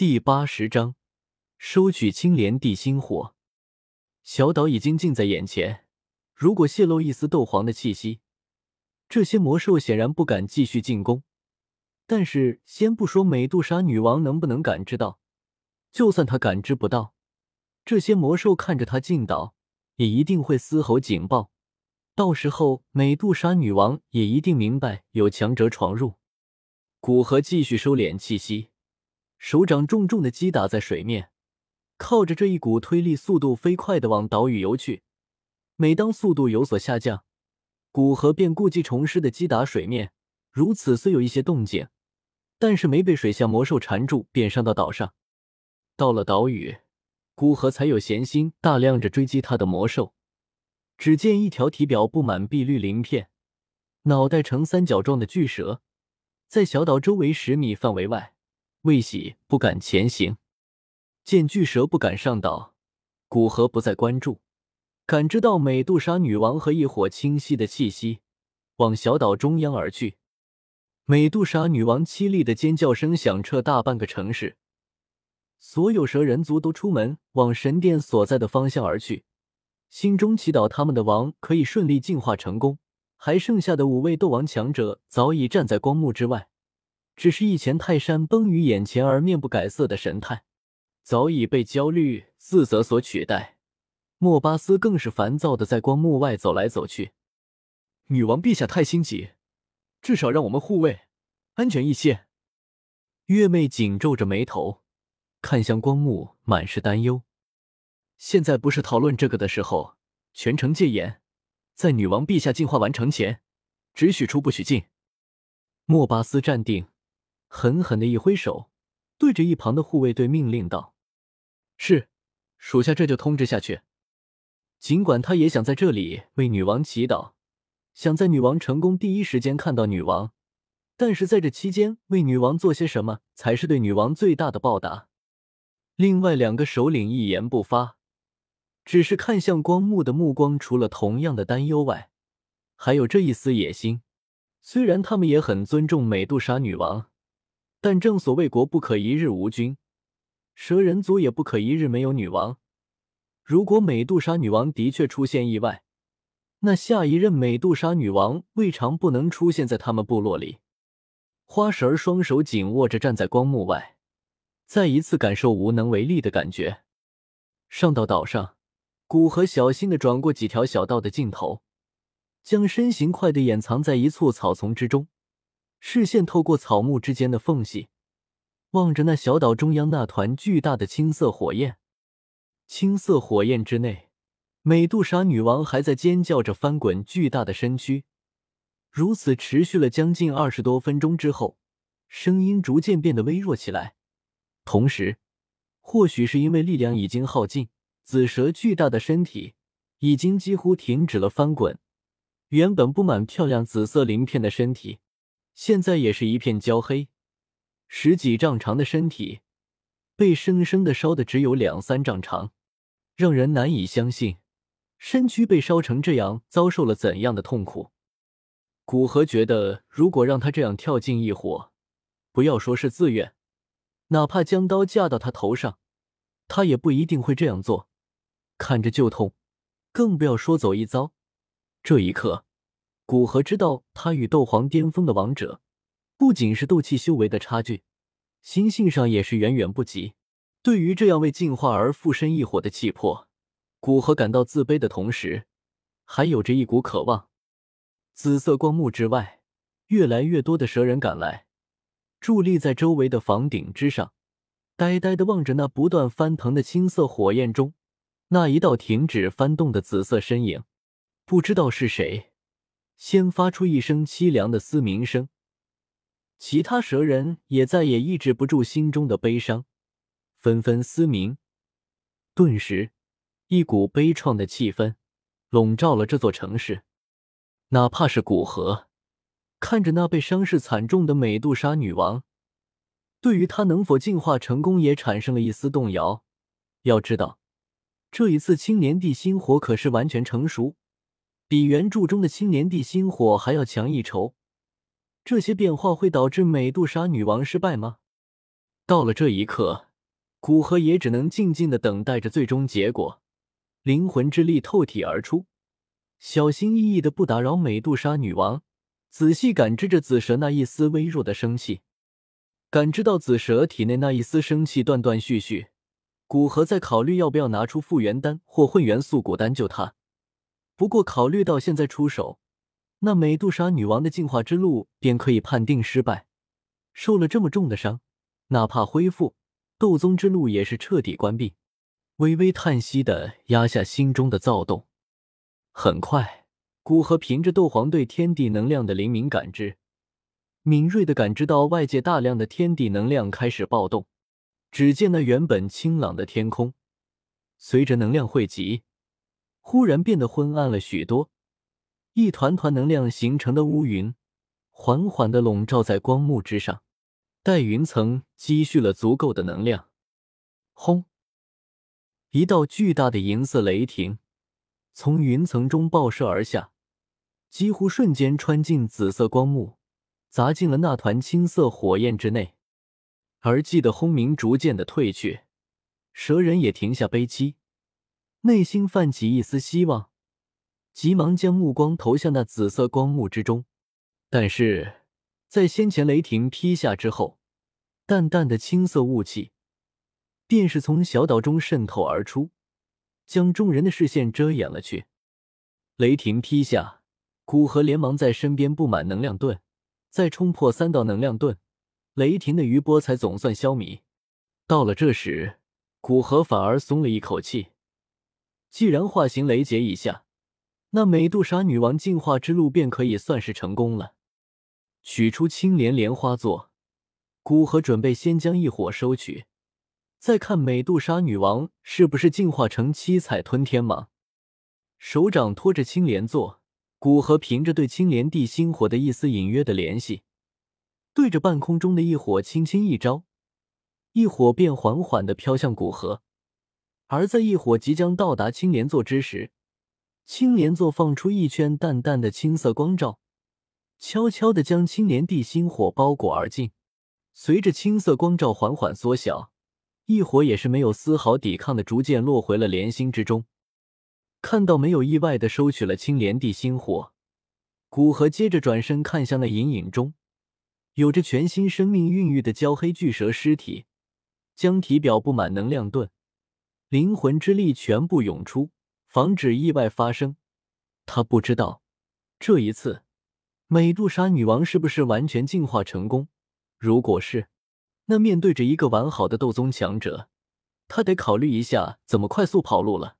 第八十章，收取青莲地心火。小岛已经近在眼前，如果泄露一丝斗皇的气息，这些魔兽显然不敢继续进攻。但是，先不说美杜莎女王能不能感知到，就算她感知不到，这些魔兽看着她进岛，也一定会嘶吼警报。到时候，美杜莎女王也一定明白有强者闯入。古河继续收敛气息，手掌重重的击打在水面，靠着这一股推力，速度飞快的往岛屿游去。每当速度有所下降，古河便故技重施的击打水面。如此虽有一些动静。但是没被水下魔兽缠住，便上到岛上。到了岛屿，古河才有闲心大量着追击他的魔兽。只见一条体表布满碧绿鳞片、脑袋呈三角状的巨蛇，在小岛周围十米范围外未喜不敢前行。见巨蛇不敢上岛，古河不再关注，感知到美杜莎女王和一伙清晰的气息，往小岛中央而去。美杜莎女王凄厉的尖叫声响彻大半个城市，所有蛇人族都出门往神殿所在的方向而去，心中祈祷他们的王可以顺利进化成功。还剩下的五位斗王强者早已站在光幕之外，只是一前泰山崩于眼前而面不改色的神态，早已被焦虑、自责所取代。莫巴斯更是烦躁的在光幕外走来走去。女王陛下太心急。至少让我们护卫安全一些。月妹紧皱着眉头，看向光幕，满是担忧。现在不是讨论这个的时候，全城戒严，在女王陛下进化完成前，只许出不许进。莫巴斯站定，狠狠的一挥手，对着一旁的护卫队命令道：“是，属下这就通知下去。”尽管他也想在这里为女王祈祷。想在女王成功第一时间看到女王，但是在这期间为女王做些什么才是对女王最大的报答？另外两个首领一言不发，只是看向光幕的目光，除了同样的担忧外，还有这一丝野心。虽然他们也很尊重美杜莎女王，但正所谓国不可一日无君，蛇人族也不可一日没有女王。如果美杜莎女王的确出现意外，那下一任美杜莎女王未尝不能出现在他们部落里。花神儿双手紧握着，站在光幕外，再一次感受无能为力的感觉。上到岛上，古河小心的转过几条小道的尽头，将身形快的掩藏在一簇草丛之中，视线透过草木之间的缝隙，望着那小岛中央那团巨大的青色火焰。青色火焰之内。美杜莎女王还在尖叫着翻滚巨大的身躯，如此持续了将近二十多分钟之后，声音逐渐变得微弱起来。同时，或许是因为力量已经耗尽，紫蛇巨大的身体已经几乎停止了翻滚。原本布满漂亮紫色鳞片的身体，现在也是一片焦黑。十几丈长的身体被生生的烧的只有两三丈长，让人难以相信。身躯被烧成这样，遭受了怎样的痛苦？古河觉得，如果让他这样跳进一火，不要说是自愿，哪怕将刀架到他头上，他也不一定会这样做。看着就痛，更不要说走一遭。这一刻，古河知道，他与斗皇巅峰的王者，不仅是斗气修为的差距，心性上也是远远不及。对于这样为进化而附身一火的气魄。古河感到自卑的同时，还有着一股渴望。紫色光幕之外，越来越多的蛇人赶来，伫立在周围的房顶之上，呆呆的望着那不断翻腾的青色火焰中那一道停止翻动的紫色身影。不知道是谁先发出一声凄凉的嘶鸣声，其他蛇人也再也抑制不住心中的悲伤，纷纷嘶鸣。顿时。一股悲怆的气氛笼罩了这座城市，哪怕是古河，看着那被伤势惨重的美杜莎女王，对于她能否进化成功也产生了一丝动摇。要知道，这一次青莲地心火可是完全成熟，比原著中的青莲地心火还要强一筹。这些变化会导致美杜莎女王失败吗？到了这一刻，古河也只能静静的等待着最终结果。灵魂之力透体而出，小心翼翼的不打扰美杜莎女王，仔细感知着紫蛇那一丝微弱的生气。感知到紫蛇体内那一丝生气断断续续，古河在考虑要不要拿出复原丹或混元素骨丹救她。不过考虑到现在出手，那美杜莎女王的进化之路便可以判定失败。受了这么重的伤，哪怕恢复，斗宗之路也是彻底关闭。微微叹息的压下心中的躁动。很快，古河凭着斗皇对天地能量的灵敏感知，敏锐的感知到外界大量的天地能量开始暴动。只见那原本清朗的天空，随着能量汇集，忽然变得昏暗了许多。一团团能量形成的乌云，缓缓的笼罩在光幕之上。待云层积蓄了足够的能量，轰！一道巨大的银色雷霆从云层中爆射而下，几乎瞬间穿进紫色光幕，砸进了那团青色火焰之内。而寂的轰鸣逐渐的退去，蛇人也停下悲戚，内心泛起一丝希望。急忙将目光投向那紫色光幕之中，但是在先前雷霆劈下之后，淡淡的青色雾气便是从小岛中渗透而出，将众人的视线遮掩了去。雷霆劈下，古河连忙在身边布满能量盾，再冲破三道能量盾，雷霆的余波才总算消弭。到了这时，古河反而松了一口气，既然化形雷劫已下。那美杜莎女王进化之路便可以算是成功了。取出青莲莲花座，古河准备先将异火收取，再看美杜莎女王是不是进化成七彩吞天蟒。手掌托着青莲座，古河凭着对青莲地心火的一丝隐约的联系，对着半空中的一火轻轻一招，一火便缓缓的飘向古河。而在异火即将到达青莲座之时，青莲座放出一圈淡淡的青色光照，悄悄的将青莲地心火包裹而进。随着青色光照缓缓缩小，异火也是没有丝毫抵抗的，逐渐落回了莲心之中。看到没有意外的收取了青莲地心火，古河接着转身看向那隐隐中有着全新生命孕育的焦黑巨蛇尸体，将体表布满能量盾，灵魂之力全部涌出。防止意外发生，他不知道这一次美杜莎女王是不是完全进化成功。如果是，那面对着一个完好的斗宗强者，他得考虑一下怎么快速跑路了。